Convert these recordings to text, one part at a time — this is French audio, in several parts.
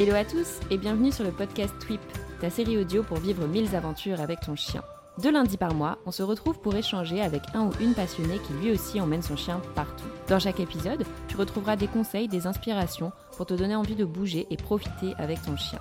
Hello à tous et bienvenue sur le podcast Tweep, ta série audio pour vivre mille aventures avec ton chien. Deux lundis par mois, on se retrouve pour échanger avec un ou une passionnée qui lui aussi emmène son chien partout. Dans chaque épisode, tu retrouveras des conseils, des inspirations pour te donner envie de bouger et profiter avec ton chien.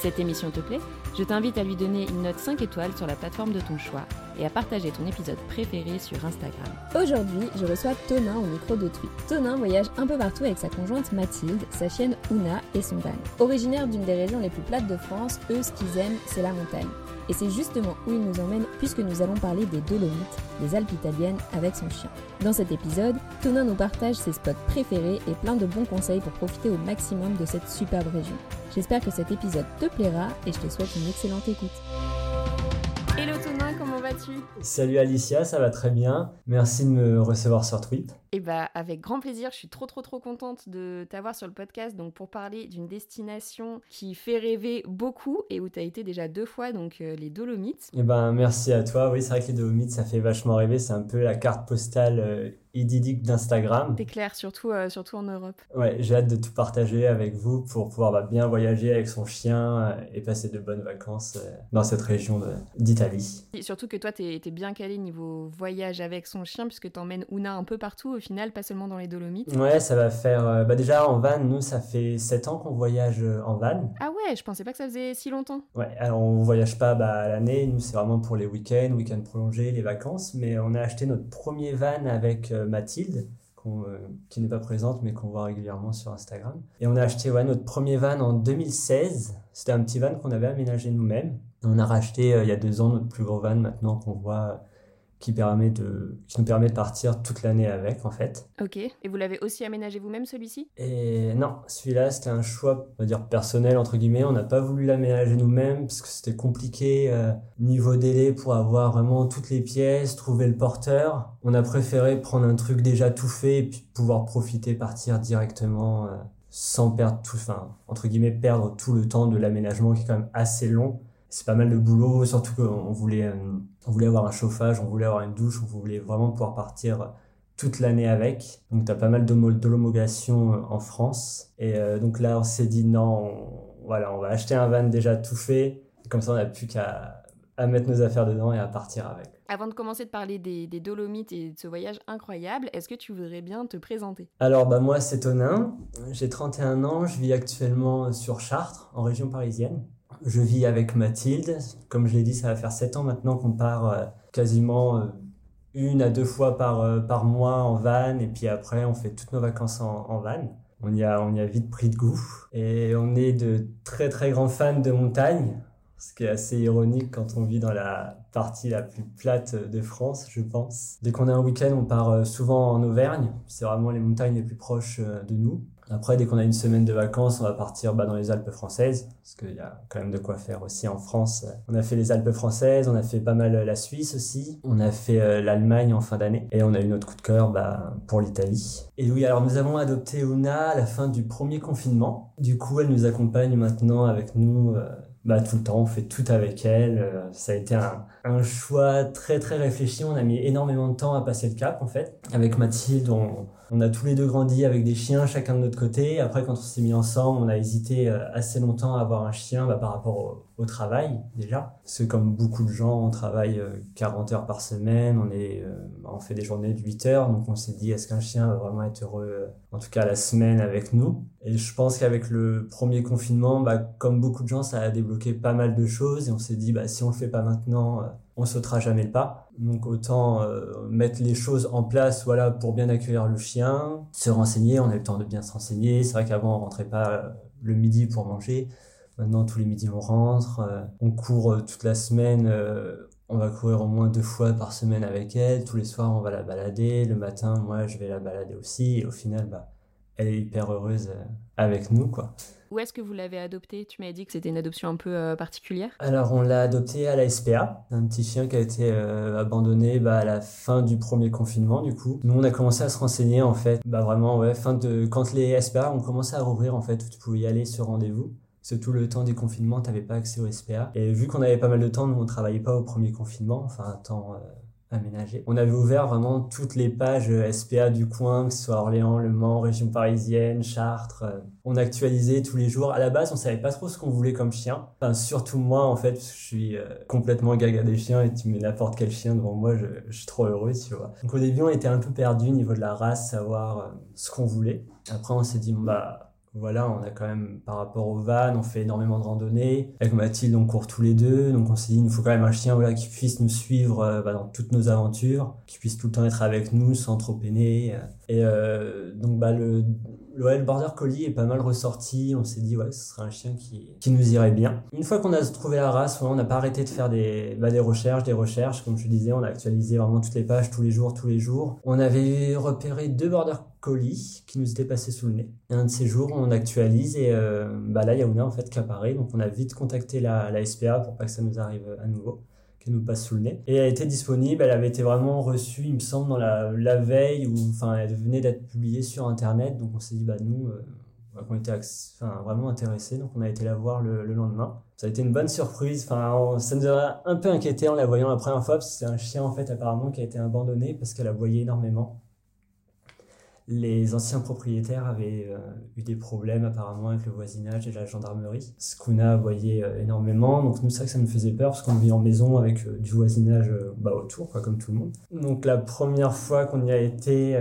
Cette émission te plaît, je t'invite à lui donner une note 5 étoiles sur la plateforme de ton choix et à partager ton épisode préféré sur Instagram. Aujourd'hui, je reçois Tonin au micro de Tweet. Tonin voyage un peu partout avec sa conjointe Mathilde, sa chienne Ouna et son van. Originaire d'une des régions les plus plates de France, eux, ce qu'ils aiment, c'est la montagne. Et c'est justement où il nous emmène puisque nous allons parler des Dolomites, les Alpes italiennes, avec son chien. Dans cet épisode, Tonin nous partage ses spots préférés et plein de bons conseils pour profiter au maximum de cette superbe région. J'espère que cet épisode te plaira et je te souhaite une excellente écoute. Vas-tu Salut Alicia, ça va très bien. Merci de me recevoir sur Tweet. Eh bah, avec grand plaisir, je suis trop trop trop contente de t'avoir sur le podcast donc pour parler d'une destination qui fait rêver beaucoup et où tu as été déjà deux fois, donc euh, les Dolomites. Eh ben, merci à toi. Oui, c'est vrai que les Dolomites, ça fait vachement rêver. C'est un peu la carte postale euh, idyllique d'Instagram. C'est clair, surtout, euh, surtout en Europe. Ouais, j'ai hâte de tout partager avec vous pour pouvoir bah, bien voyager avec son chien euh, et passer de bonnes vacances euh, dans cette région d'Italie. Surtout que toi, t'es es bien calé niveau voyage avec son chien puisque t'emmènes Ouna un peu partout au final, pas seulement dans les Dolomites. Ouais, ça va faire... bah déjà, en van, nous, ça fait 7 ans qu'on voyage en van. Ah ouais, je pensais pas que ça faisait si longtemps. Ouais, alors on voyage pas bah, à l'année, nous c'est vraiment pour les week-ends, week-ends prolongés, les vacances, mais on a acheté notre premier van avec Mathilde, qu'on, euh, qui n'est pas présente mais qu'on voit régulièrement sur Instagram. Et on a acheté notre premier van en 2016, c'était un petit van qu'on avait aménagé nous-mêmes. On a racheté euh, il y a deux ans notre plus gros van maintenant qu'on voit euh, qui, permet de, qui nous permet de partir toute l'année avec en fait. Ok. Et vous l'avez aussi aménagé vous-même celui-ci? Et non, celui-là, c'était un choix, on va dire, personnel, entre guillemets. On n'a pas voulu l'aménager nous-mêmes parce que c'était compliqué euh, niveau délai pour avoir vraiment toutes les pièces, trouver le porteur. On a préféré prendre un truc déjà tout fait et puis pouvoir profiter, partir directement euh, sans perdre tout, enfin, entre guillemets, perdre tout le temps de l'aménagement qui est quand même assez long. C'est pas mal de boulot, surtout qu'on voulait, euh, on voulait avoir un chauffage, on voulait avoir une douche, on voulait vraiment pouvoir partir toute l'année avec. Donc tu as pas mal d'homologation euh, en France. Et euh, donc là, on s'est dit non, on, voilà, on va acheter un van déjà tout fait. Comme ça, on n'a plus qu'à à mettre nos affaires dedans et à partir avec. Avant de commencer de parler des, des Dolomites et de ce voyage incroyable, est-ce que tu voudrais bien te présenter? Alors bah moi, c'est Tonin. J'ai 31 ans. Je vis actuellement sur Chartres, en région parisienne. Je vis avec Mathilde. Comme je l'ai dit, ça va faire 7 ans maintenant qu'on part euh, quasiment euh, une à deux fois par, euh, par mois en van. Et puis après, on fait toutes nos vacances en, en van. On y, a, on y a vite pris de goût. Et on est de très très grands fans de montagne. Ce qui est assez ironique quand on vit dans la partie la plus plate de France, je pense. Dès qu'on a un week-end, on part souvent en Auvergne. C'est vraiment les montagnes les plus proches de nous. Après, dès qu'on a une semaine de vacances, on va partir bah, dans les Alpes françaises, parce qu'il y a quand même de quoi faire aussi en France. On a fait les Alpes françaises, on a fait pas mal euh, la Suisse aussi, on a fait euh, l'Allemagne en fin d'année, et on a eu notre coup de cœur bah, pour l'Italie. Et oui, alors nous avons adopté Una à la fin du premier confinement. Du coup, elle nous accompagne maintenant avec nous euh, bah, tout le temps, on fait tout avec elle. Ça a été un, un choix très très réfléchi. On a mis énormément de temps à passer le cap en fait. Avec Mathilde, on, on a tous les deux grandi avec des chiens, chacun de notre côté. Après, quand on s'est mis ensemble, on a hésité euh, assez longtemps à avoir un chien bah, par rapport au, travail déjà. Que comme beaucoup de gens, on travaille euh, 40 heures par semaine, on, est, euh, on fait des journées de 8 heures. Donc on s'est dit, est-ce qu'un chien va vraiment être heureux, euh, en tout cas la semaine avec nous? Et je pense qu'avec le premier confinement, bah, comme beaucoup de gens, ça a débloqué pas mal de choses. Et on s'est dit, bah, si on le fait pas maintenant, euh, on sautera jamais le pas. Donc autant euh, mettre les choses en place voilà, pour bien accueillir le chien, se renseigner, on a le temps de bien se renseigner. C'est vrai qu'avant on rentrait pas euh, le midi pour manger. Maintenant tous les midis on rentre, euh, on court toute la semaine, on va courir au moins deux fois par semaine avec elle. Tous les soirs on va la balader, le matin moi je vais la balader aussi et au final bah, elle est hyper heureuse avec nous quoi. Où est-ce que vous l'avez adopté Tu m'avais dit que c'était une adoption un peu euh, particulière. Alors, on l'a adopté à la SPA, un petit chien qui a été euh, abandonné bah, à la fin du premier confinement, du coup. Nous, on a commencé à se renseigner, en fait, bah vraiment, ouais, fin de quand les SPA ont commencé à rouvrir, en fait, où tu pouvais y aller sur rendez-vous. C'est tout le temps des confinements, t'avais pas accès au SPA. Et vu qu'on avait pas mal de temps, nous, on travaillait pas au premier confinement, enfin, un temps euh, aménagé. On avait ouvert vraiment toutes les pages SPA du coin, que ce soit Orléans, Le Mans, région parisienne, Chartres. On actualisait tous les jours. À la base, on savait pas trop ce qu'on voulait comme chien. Enfin, surtout moi, en fait, je suis complètement gaga des chiens et tu mets n'importe quel chien devant moi, je, je, suis trop heureux, tu vois. Donc au début, on était un peu perdu au niveau de la race, savoir ce qu'on voulait. Après, on s'est dit, bah, voilà, on a quand même, par rapport au van, on fait énormément de randonnées. Avec Mathilde, on court tous les deux. Donc on s'est dit, il nous faut quand même un chien voilà, qui puisse nous suivre euh, bah, dans toutes nos aventures, qui puisse tout le temps être avec nous sans trop peiner. Et euh, donc bah, le, le Border Collie est pas mal ressorti. On s'est dit, ouais, ce serait un chien qui, nous irait bien. Une fois qu'on a trouvé la race, on n'a pas arrêté de faire des, bah, des recherches, des recherches. Comme je disais, on a actualisé vraiment toutes les pages tous les jours, tous les jours. On avait repéré deux Border colis qui nous était passé sous le nez. Et un de ces jours, on actualise et euh, bah là, il y a en fait qui apparaît. Donc on a vite contacté la, la SPA pour pas que ça nous arrive à nouveau, nous passe sous le nez. Et elle était disponible, elle avait été vraiment reçue, il me semble, dans la, la veille, ou enfin, elle venait d'être publiée sur Internet. Donc on s'est dit, bah nous, euh, on était enfin, vraiment intéressés, donc on a été la voir le, le, lendemain. Ça a été une bonne surprise, enfin, ça nous a un peu inquiété en la voyant la première fois, c'est un chien en fait apparemment qui a été abandonné parce qu'elle aboyait énormément les anciens propriétaires avaient euh, eu des problèmes apparemment avec le voisinage et la gendarmerie. Ce qu'on euh, énormément. Donc nous, ça, ça nous faisait peur parce qu'on vit en maison avec euh, du voisinage bah, autour, quoi, comme tout le monde. Donc la première fois qu'on y a été,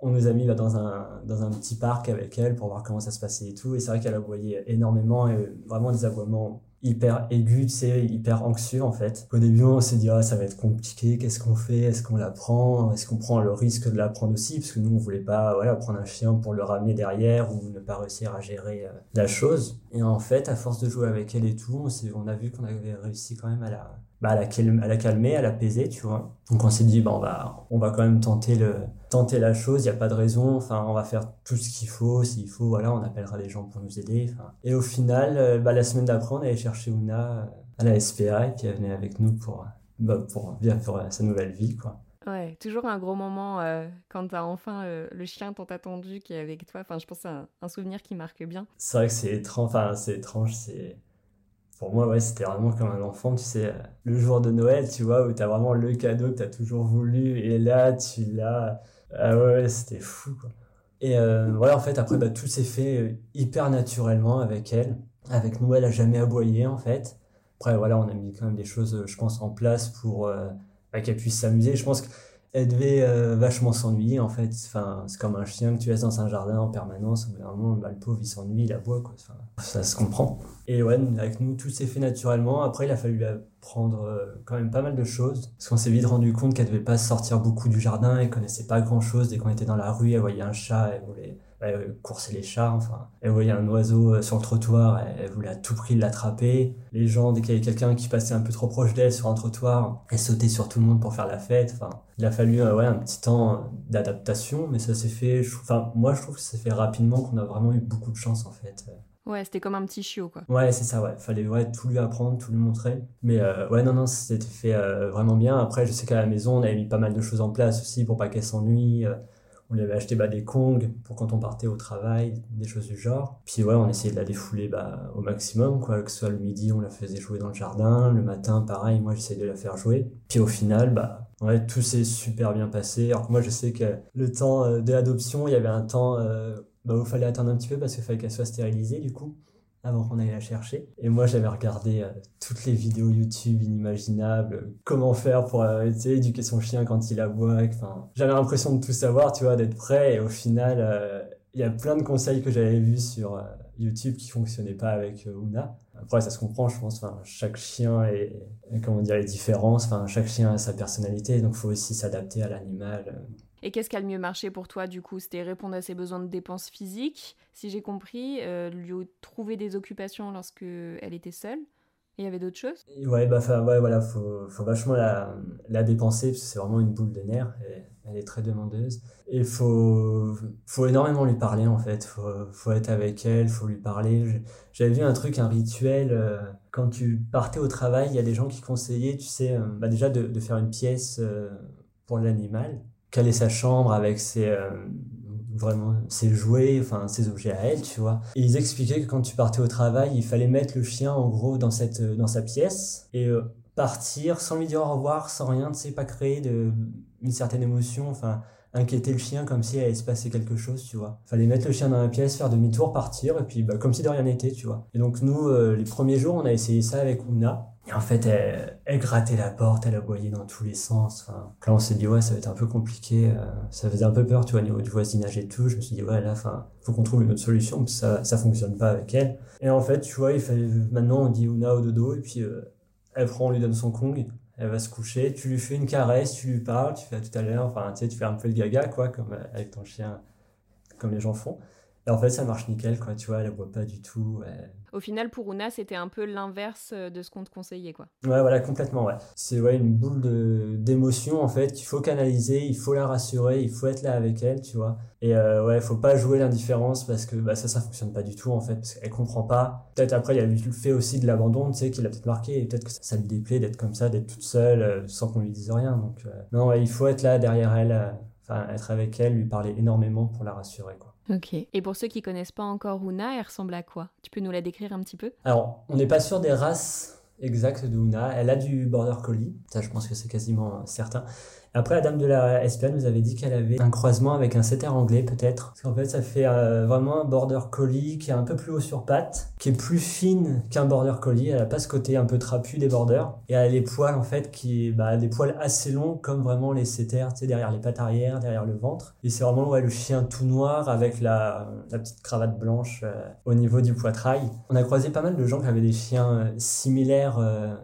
on nous a mis dans, un, dans un petit parc avec elle pour voir comment ça se passait et tout. Et c'est vrai qu'elle aboyait énormément et vraiment des aboiements hyper aigu, tu sais, hyper anxieux en fait. Au début, on s'est dit ah ça va être compliqué, qu'est-ce qu'on fait, est-ce qu'on la prend, est-ce qu'on prend le risque de la prendre aussi, parce que nous on voulait pas voilà prendre un chien pour le ramener derrière ou ne pas réussir à gérer euh, la chose. Et en fait, à force de jouer avec elle et tout, on, on a vu qu'on avait réussi quand même à la bah, à la, à la calmer, à l'apaiser, tu vois. Donc on s'est dit, bah, on va, on va quand même tenter le, tenter la chose, il n'y a pas de raison, enfin, on va faire tout ce qu'il faut, s'il faut, voilà, on appellera les gens pour nous aider, Et au final, euh, bah, la semaine d'après, on allait chercher Ouna euh, à la SPA, et puis elle venait avec nous pour, bah, pour, bien pour sa nouvelle vie, quoi. Ouais, toujours un gros moment euh, quand t'as enfin le chien tant attendu qui est avec toi. Enfin, je pense que c'est un, un, souvenir qui marque bien. C'est vrai que c'est étrange, enfin, c'est étrange, c'est pour moi, ouais, c'était vraiment comme un enfant, tu sais, le jour de Noël, tu vois, où t'as vraiment le cadeau que t'as toujours voulu, et là, tu l'as. Ah ouais, c'était fou, quoi. Et euh, voilà, en fait, après, bah, tout s'est fait euh, hyper naturellement avec elle. Avec nous, elle a jamais aboyé, en fait. Après, voilà, on a mis quand même des choses, je pense, en place pour euh, bah, qu'elle puisse s'amuser. Je pense que elle devait euh, vachement s'ennuyer en fait. Enfin, c'est comme un chien que tu laisses dans un jardin en permanence. Au bout d'un moment, bah, le pauvre il s'ennuie, il aboie quoi. Ça se comprend. Et ouais, avec nous, tout s'est fait naturellement. Après, il a fallu apprendre euh, quand même pas mal de choses. Parce qu'on s'est vite rendu compte qu'elle devait pas sortir beaucoup du jardin. Elle connaissait pas grand chose. Dès qu'on était dans la rue, elle voyait un chat, elle voulait elle coursait les chats, enfin. Elle voyait un oiseau euh, sur le trottoir, elle, voulait à tout prix l'attraper. Les gens, dès qu'il y avait quelqu'un qui passait un peu trop proche d'elle sur un trottoir, elle sautait sur tout le monde pour faire la fête. Enfin, il a fallu euh, ouais, un petit temps d'adaptation, mais ça s'est fait. Enfin, moi, je trouve que ça s'est fait rapidement, qu'on a vraiment eu beaucoup de chance en fait. Ouais, c'était comme un petit chiot, quoi. Ouais, c'est ça, ouais. Fallait ouais, tout lui apprendre, tout lui montrer. Mais euh, ouais, non, non, c'était fait vraiment bien. Après, je sais qu'à la maison, on avait mis pas mal de choses en place aussi pour pas qu'elle s'ennuie on lui avait acheté bah, des Kongs pour quand on partait au travail, des choses du genre. Puis ouais, on essayait de la défouler bah, au maximum, quoi. Que ce soit le midi, on la faisait jouer dans le jardin. Le matin, pareil, moi j'essayais de la faire jouer. Puis au final, bah, ouais, tout s'est super bien passé. Alors que moi, je sais que le temps euh, de l'adoption, il y avait un temps euh, bah, où il fallait attendre un petit peu parce qu'il fallait qu'elle soit stérilisée, du coup avant qu'on aille la chercher. Et moi, j'avais regardé euh, toutes les vidéos YouTube inimaginables, comment faire pour euh, éduquer son chien quand il aboie. Enfin, j'avais l'impression de tout savoir, tu vois, d'être prêt. Et au final, euh, il y a plein de conseils que j'avais vus sur YouTube qui fonctionnaient pas avec Una. Après, ça se comprend, je pense. Enfin, chaque chien est, comment dire, est différent. Enfin, chaque chien a sa personnalité, donc faut aussi s'adapter à l'animal. Et qu'est-ce qui a le mieux marché pour toi du coup? C'était répondre à ses besoins de dépenses physiques, si j'ai compris, euh, lui trouver des occupations lorsque elle était seule? Il y avait d'autres choses? Ouais, bah ouais, voilà, faut, faut vachement la, dépenser c'est vraiment une boule de nerfs. Elle est très demandeuse. Et faut, faut énormément lui parler en fait. Faut, faut être avec elle, faut lui parler. J'avais vu un truc, un rituel. Euh, quand tu partais au travail, il y a des gens qui conseillaient, tu sais, euh, bah déjà de, faire une pièce pour l'animal caler sa chambre avec ses euh, vraiment ses jouets, enfin ses objets à elle, tu vois. Et ils expliquaient que quand tu partais au travail, il fallait mettre le chien en gros dans cette dans sa pièce et euh, partir sans lui dire au revoir, sans rien, tu sais, pas créer de, une certaine émotion, enfin, inquiéter le chien comme si allait se passer quelque chose, tu vois. Fallait mettre le chien dans la pièce, faire demi-tour, partir, et puis bah, comme si de rien n'était, tu vois. Et donc nous, euh, les premiers jours, on a essayé ça avec Ouna. Et en fait, elle, grattait la porte, elle aboyait dans tous les sens. Enfin, là, on s'est dit, ouais, ça va être un peu compliqué. Euh, ça faisait un peu peur, tu vois, au niveau du voisinage et tout. Je me suis dit, ouais, là, enfin, faut qu'on trouve une autre solution, parce ça, ça fonctionne pas avec elle. Et en fait, tu vois, il fallait, maintenant, on dit Ouna au dodo, et puis euh, elle prend, on lui donne son Kong, elle va se coucher, tu lui fais une caresse, tu lui parles, tu fais tout à l'heure, enfin, tu sais, tu fais un peu le gaga, quoi, comme euh, avec ton chien, comme les gens font. Et en fait, ça marche nickel, quoi, tu vois, elle boit pas du tout. Au final, pour Una, c'était un peu l'inverse euh, de ce qu'on te conseillait, quoi. Ouais, voilà, complètement, ouais. C'est ouais, une boule de, d'émotion, en fait, qu'il faut canaliser, il faut la rassurer, il faut être là avec elle, tu vois. Et euh, ouais, faut pas jouer l'indifférence parce que bah, ça, ça fonctionne pas du tout, en fait, parce qu'elle comprend pas. Peut-être après, il y a eu le fait aussi de l'abandon, tu sais, qui l'a peut-être marqué, et peut-être que ça, ça lui déplaît d'être comme ça, d'être toute seule, euh, sans qu'on lui dise rien. Donc, euh, non, ouais, il faut être là derrière elle, enfin, être avec elle, lui parler énormément pour la rassurer, quoi. Ok. Et pour ceux qui connaissent pas encore Una, elle ressemble à quoi? Tu peux nous la décrire un petit peu? Alors, on n'est pas sûr des races exactes de Una. Elle a du border collie, ça je pense que c'est quasiment certain. Après, la dame de la SPA nous avait dit qu'elle avait un croisement avec un setter anglais, peut-être. Parce qu'en fait, ça fait euh, vraiment un border collie qui est un peu plus haut sur pattes, qui est plus fine qu'un border collie. Elle a pas ce côté un peu trapu des borders. Et elle a les poils, en fait, qui, bah, des poils assez longs, comme vraiment les setters, tu sais, derrière les pattes arrière, derrière le ventre. Et c'est vraiment, ouais, le chien tout noir avec la, petite cravate blanche euh, au niveau du poitrail. On a croisé pas mal de gens qui avaient des chiens euh, similaires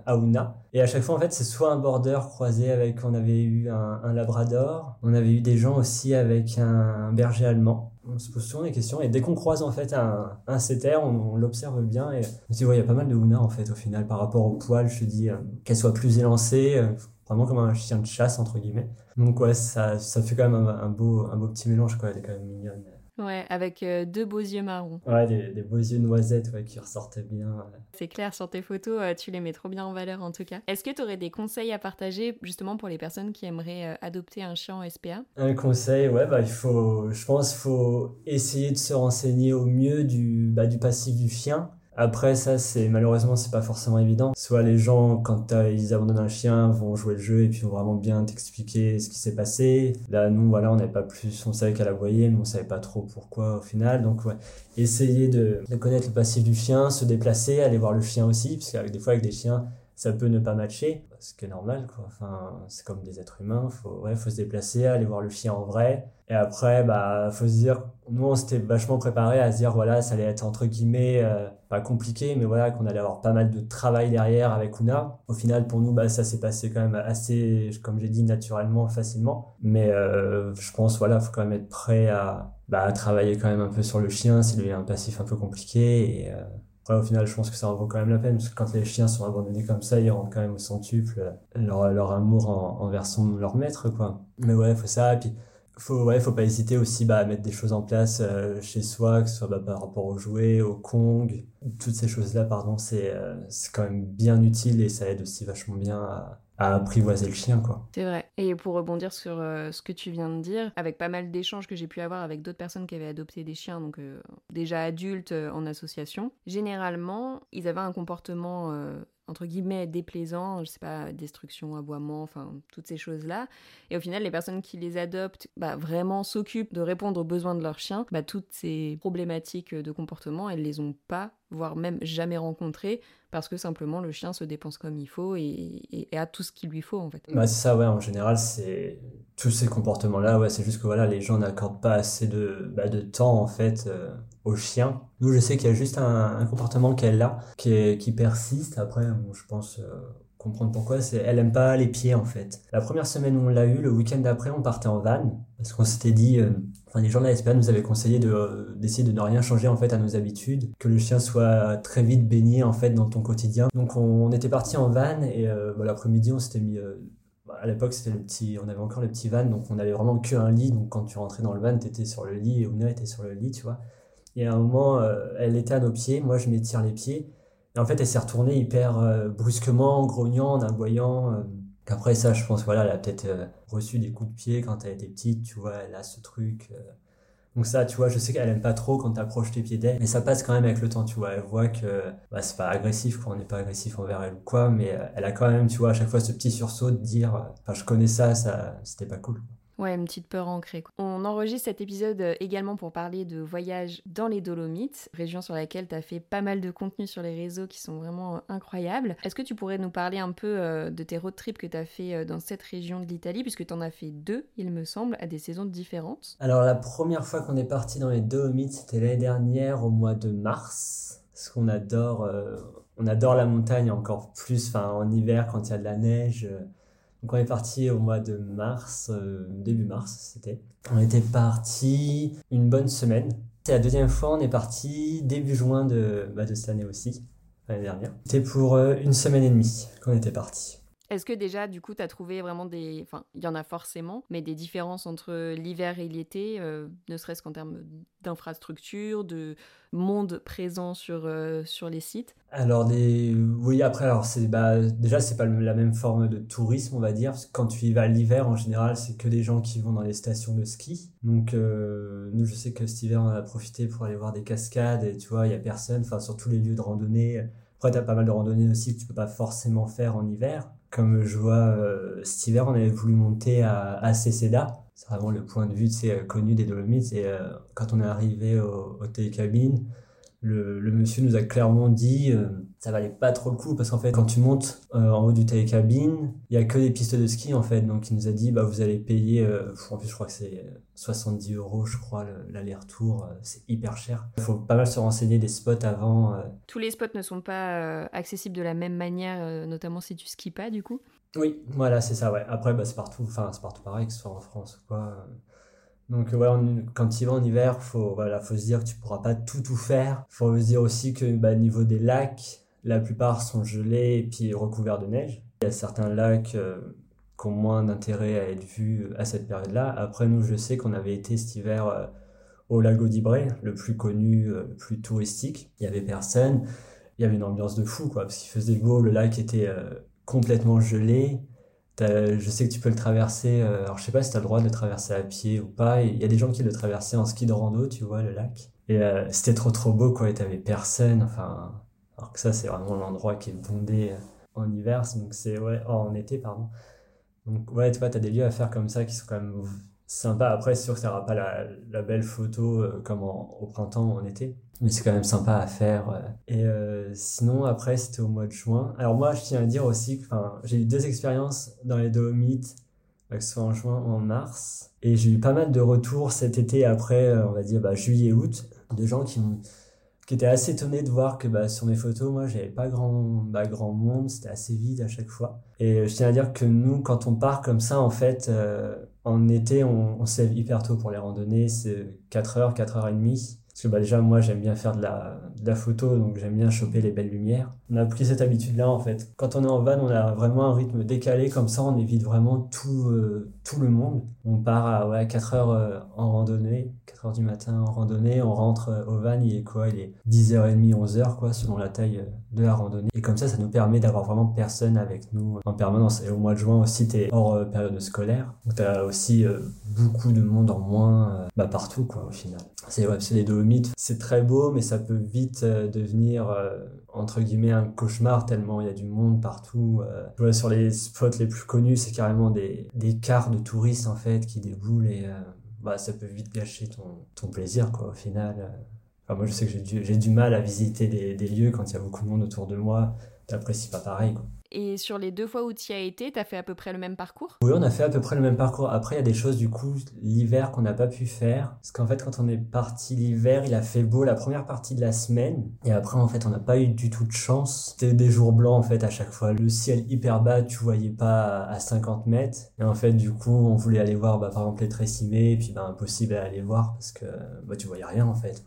à Una. Et à chaque fois, en fait, c'est soit un border croisé avec, on avait eu un, un labrador, on avait eu des gens aussi avec un, berger allemand. On se pose souvent des questions et dès qu'on croise en fait un, un on, l'observe bien et on se dit, ouais, il y a pas mal de Ouna en fait au final par rapport au poil, je dis, euh, qu'elle soit plus élancée, euh, vraiment comme un chien de chasse entre guillemets. Donc ouais, ça, ça fait quand même un, un beau, un beau petit mélange quoi, elle est quand même mignonne. Ouais, avec euh, deux beaux yeux marrons. Ouais, des, des beaux yeux noisettes ouais, qui ressortaient bien. ouais. C'est clair, sur tes photos, euh, tu les mets trop bien en valeur en tout cas. Est-ce que tu aurais des conseils à partager justement pour les personnes qui aimeraient euh, adopter un chien en SPA Un conseil, ouais, bah, il faut, je pense, faut essayer de se renseigner au mieux du, bah, du passif du chien. Après, ça, c'est, malheureusement, c'est pas forcément évident. Soit les gens, quand ils abandonnent un chien, vont jouer le jeu et puis vont vraiment bien t'expliquer ce qui s'est passé. Là, nous, voilà, on n'avait pas plus, on savait qu'elle aboyait, mais on savait pas trop pourquoi au final. Donc, ouais, essayer de, de connaître le passif du chien, se déplacer, aller voir le chien aussi, parce qu'avec des fois, avec des chiens, ça peut ne pas matcher, ce qui est normal, quoi. Enfin, c'est comme des êtres humains, faut, ouais, faut se déplacer, aller voir le chien en vrai. Et après, bah, faut se dire, nous, on s'était vachement préparé à se dire, voilà, ça allait être entre guillemets, euh, pas compliqué, mais voilà, qu'on allait avoir pas mal de travail derrière avec Una. Au final, pour nous, bah, ça s'est passé quand même assez, comme j'ai dit, naturellement, facilement. Mais, euh, je pense, voilà, faut quand même être prêt à, bah, travailler quand même un peu sur le chien, s'il lui a un passif un peu compliqué et, euh, Ouais, au final, je pense que ça en vaut quand même la peine, parce que quand les chiens sont abandonnés comme ça, ils rendent quand même au centuple leur, leur amour en, envers son, leur maître, quoi. Mais ouais, faut ça, et puis faut, ouais, faut pas hésiter aussi bah, à mettre des choses en place euh, chez soi, que ce soit bah, par rapport aux jouets, au Kong, toutes ces choses-là, pardon, c'est euh, c'est quand même bien utile et ça aide aussi vachement bien à, apprivoiser le chien, quoi. C'est vrai. Et pour rebondir sur euh, ce que tu viens de dire, avec pas mal d'échanges que j'ai pu avoir avec d'autres personnes qui avaient adopté des chiens, donc déjà adultes en association, généralement, ils avaient un comportement entre guillemets déplaisant, je sais pas, destruction, aboiement, enfin toutes ces choses-là. Et au final, les personnes qui les adoptent, bah, vraiment s'occupent de répondre aux besoins de leur chien. Bah, toutes ces problématiques de comportement, elles les ont pas, voire même jamais rencontrées, parce que simplement le chien se dépense comme il faut et, a tout ce qu'il lui faut en fait. Bah, c'est ça, ouais, en général, c'est tous ces comportements-là, ouais, c'est juste que voilà, les gens n'accordent pas assez de, bah, de temps, en fait, euh, au chien. Nous, je sais qu'il y a juste un, comportement qu'elle a, qui, persiste. Après, je pense euh, comprendre pourquoi, c'est elle aime pas les pieds, en fait. La première semaine où on l'a eu, le week-end d'après, on partait en van, parce qu'on s'était dit, euh, enfin, les gens de la SPA nous avaient conseillé de, euh, d'essayer de ne rien changer, en fait, à nos habitudes, que le chien soit très vite baigné, en fait, dans ton quotidien. Donc, on, était parti en van, et euh, bah, l'après-midi, on s'était mis... à l'époque, c'était le petit, on avait encore le petit van, donc on avait vraiment que un lit. Donc quand tu rentrais dans le van, t'étais sur le lit et Ouna était sur le lit, tu vois. Et à un moment, elle était à nos pieds, moi je m'étire les pieds. Et en fait, elle s'est retournée hyper euh, brusquement, en grognant, en aboyant. euh. Qu'après ça, je pense, voilà, elle a peut-être euh, reçu des coups de pied quand elle était petite, tu vois, elle a ce truc. euh. Donc ça, tu vois, je sais qu'elle aime pas trop quand t'approches tes pieds d'elle, mais ça passe quand même avec le temps, tu vois. Elle voit que bah, c'est pas agressif, quand on n'est pas agressif envers elle ou quoi, mais elle a quand même, tu vois, à chaque fois ce petit sursaut de dire, enfin, je connais ça, ça, c'était pas cool. Ouais, une petite peur ancrée. On enregistre cet épisode euh, également pour parler de voyage dans les Dolomites, région sur laquelle tu as fait pas mal de contenu sur les réseaux qui sont vraiment euh, incroyables. Est-ce que tu pourrais nous parler un peu euh, de tes road trips que tu as fait dans cette région de l'Italie, puisque tu en as fait deux, il me semble, à des saisons différentes Alors la première fois qu'on est parti dans les Dolomites, c'était l'année dernière au mois de mars, parce qu'on adore, on adore la montagne encore plus, enfin en hiver quand il y a de la neige. Donc on est parti au mois de mars, euh, début mars c'était. On était parti une bonne semaine. C'est la deuxième fois, on est parti début juin de, bah, de cette année aussi, l'année dernière. C'était pour euh, une semaine et demie qu'on était parti. Est-ce que déjà, du coup, tu as trouvé vraiment des... Enfin, il y en a forcément, mais des différences entre l'hiver et l'été, euh, ne serait-ce qu'en termes d'infrastructure, de monde présent sur, euh, sur les sites? Alors, oui, après, alors, c'est, bah, déjà, c'est pas la même forme de tourisme, on va dire. quand tu y vas l'hiver, en général, c'est que des gens qui vont dans les stations de ski. Donc, euh, nous, je sais que cet hiver, on a profité pour aller voir des cascades, et tu vois, il y a personne, enfin, sur tous les lieux de randonnée. Après, tu as pas mal de randonnées aussi que tu peux pas forcément faire en hiver comme je vois euh, cet hiver, on avait voulu monter à, à. C'est vraiment le point de vue c'est connu des Dolomites. Et euh, quand on est arrivé au, au télécabine, le, monsieur nous a clairement dit euh, ça valait pas trop le coup parce qu'en fait quand tu montes euh, en haut du télécabine il y a que des pistes de ski en fait. Donc il nous a dit bah vous allez payer euh, en plus je crois que c'est 70 euros je crois l'aller-retour c'est hyper cher. Il faut pas mal se renseigner des spots avant tous les spots ne sont pas accessibles de la même manière notamment si tu skis pas du coup? Oui voilà c'est ça ouais. Après bah, c'est partout enfin c'est partout pareil que ce soit en France ou quoi donc voilà, quand tu vas en hiver, faut voilà, faut se dire que tu pourras pas tout tout faire. Faut se dire aussi que bah, niveau des lacs, la plupart sont gelés et puis recouverts de neige. Il y a certains lacs euh, qui ont moins d'intérêt à être vus à cette période-là. Après nous, je sais qu'on avait été cet hiver euh, au lago d'Ibré, le plus connu, euh, le plus touristique. Il y avait personne. Il y avait une ambiance de fou quoi, parce qu'il faisait beau, le lac était complètement gelé je sais que tu peux le traverser. Euh, alors, je sais pas si tu as le droit de le traverser à pied ou pas. Il y a des gens qui le traversaient en ski de rando, tu vois, le lac. Et euh, c'était trop trop beau, quoi. Et t'avais personne. Enfin, alors que ça, c'est vraiment l'endroit qui est bondé euh, en hiver. Donc, c'est, ouais, oh, en été, pardon. Donc, ouais, tu vois, t'as des lieux à faire comme ça qui sont quand même sympa. Après, c'est sûr que ça n'aura pas la, belle photo euh, comme au printemps en été. Mais c'est quand même sympa à faire. Euh. Et sinon, après, c'était au mois de juin. Alors moi, je tiens à dire aussi que j'ai eu deux expériences dans les Dolomites, que ce soit en juin ou en mars. Et j'ai eu pas mal de retours cet été après, on va dire, bah, juillet-août, de gens qui qui étaient assez étonnés de voir que bah, sur mes photos, moi, j'avais pas grand, bah, grand monde, c'était assez vide à chaque fois. Et je tiens à dire que nous, quand on part comme ça, en fait, en été, on, on se lève hyper tôt pour les randonnées, c'est 4h, 4h30. Parce que bah, déjà, moi, j'aime bien faire de la, photo, donc j'aime bien choper les belles lumières. On a pris cette habitude-là, en fait. Quand on est en van, on a vraiment un rythme décalé, comme ça, on évite vraiment tout, euh, tout le monde. On part à ouais, 4 heures euh, en randonnée, 4 heures du matin en randonnée, on rentre euh, au van, il est quoi? Il est 10h30, 11h, quoi, selon la taille de la randonnée. Et comme ça, ça nous permet d'avoir vraiment personne avec nous en permanence. Et au mois de juin aussi, t'es hors période scolaire. Donc t'as aussi beaucoup de monde en moins, bah, partout, quoi, au final. C'est ouais, les deux c'est très beau, mais ça peut vite euh, devenir, euh, entre guillemets, un cauchemar tellement il y a du monde partout. Euh. sur les spots les plus connus, c'est carrément des, des cars de touristes, en fait, qui déboulent et bah, ça peut vite gâcher ton, ton plaisir, quoi, au final. Moi, je sais que j'ai du, du mal à visiter des, des lieux quand il y a beaucoup de monde autour de moi. T'apprécies pas pareil, quoi. Et sur les deux fois où tu y as été, tu as fait à peu près le même parcours? Oui, on a fait à peu près le même parcours. Après, il y a des choses, du coup, l'hiver qu'on n'a pas pu faire. Parce qu'en fait, quand on est parti l'hiver, il a fait beau la première partie de la semaine. Et après, en fait, on n'a pas eu du tout de chance. C'était des jours blancs, en fait, à chaque fois. Le ciel hyper bas, tu voyais pas à 50 mètres. Et en fait, du coup, on voulait aller voir, bah, par exemple, les Tressimé. Et puis, bah, impossible à aller voir parce que bah, tu voyais rien, en fait.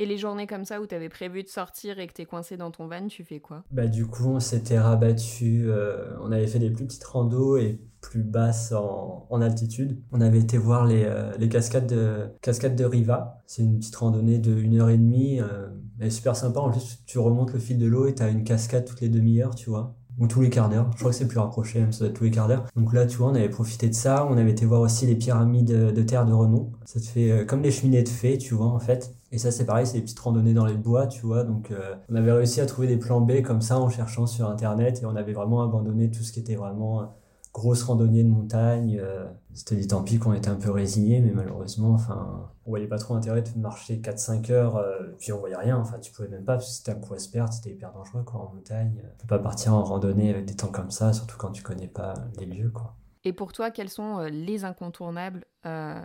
Et les journées comme ça où tu avais prévu de sortir et que tu es coincé dans ton van, tu fais quoi? Bah, du coup, on s'était rabattu euh, on avait fait des plus petites randos et plus basses en, altitude. On avait été voir les, euh, cascades, de, cascades de Riva. C'est une petite randonnée de 1 heure et demie. Euh, elle est super sympa. En plus, tu remontes le fil de l'eau et tu as une cascade toutes les demi-heures, tu vois. Ou tous les quarts d'heure. Je crois que c'est plus rapproché, même ça doit être tous les quarts d'heure. Donc là, tu vois, on avait profité de ça. On avait été voir aussi les pyramides de terre de renom. Ça te fait euh, comme les cheminées de fées, tu vois, en fait. Et ça, c'est pareil, c'est des petites randonnées dans les bois, tu vois. Donc, euh, on avait réussi à trouver des plans B comme ça en cherchant sur Internet et on avait vraiment abandonné tout ce qui était vraiment grosse randonnée de montagne. Euh, c'était dit tant pis qu'on était un peu résigné, mais malheureusement, enfin, on voyait pas trop intérêt de marcher 4-5 heures, euh, puis on voyait rien. Enfin, tu pouvais même pas, parce que c'était un coup à se perdre, c'était hyper dangereux, quoi, en montagne. Tu peux pas partir en randonnée avec des temps comme ça, surtout quand tu connais pas les lieux, quoi. Et pour toi, quels sont euh, les incontournables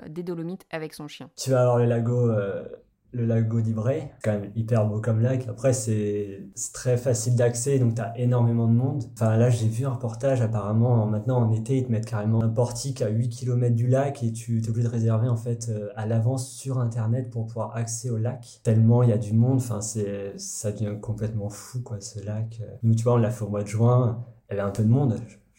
des Dolomites avec son chien? Tu vas avoir les lagos le lac Godibray, quand même hyper beau comme lac. Après, c'est très facile d'accès, donc tu as énormément de monde. Enfin, là, j'ai vu un reportage, apparemment, maintenant en été, ils te mettent carrément un portique à 8 km du lac et tu es obligé de réserver en fait euh, à l'avance sur Internet pour pouvoir accéder au lac. Tellement il y a du monde, enfin, ça devient complètement fou, quoi, ce lac. Nous, tu vois, on l'a fait au mois de juin, il y avait un peu de monde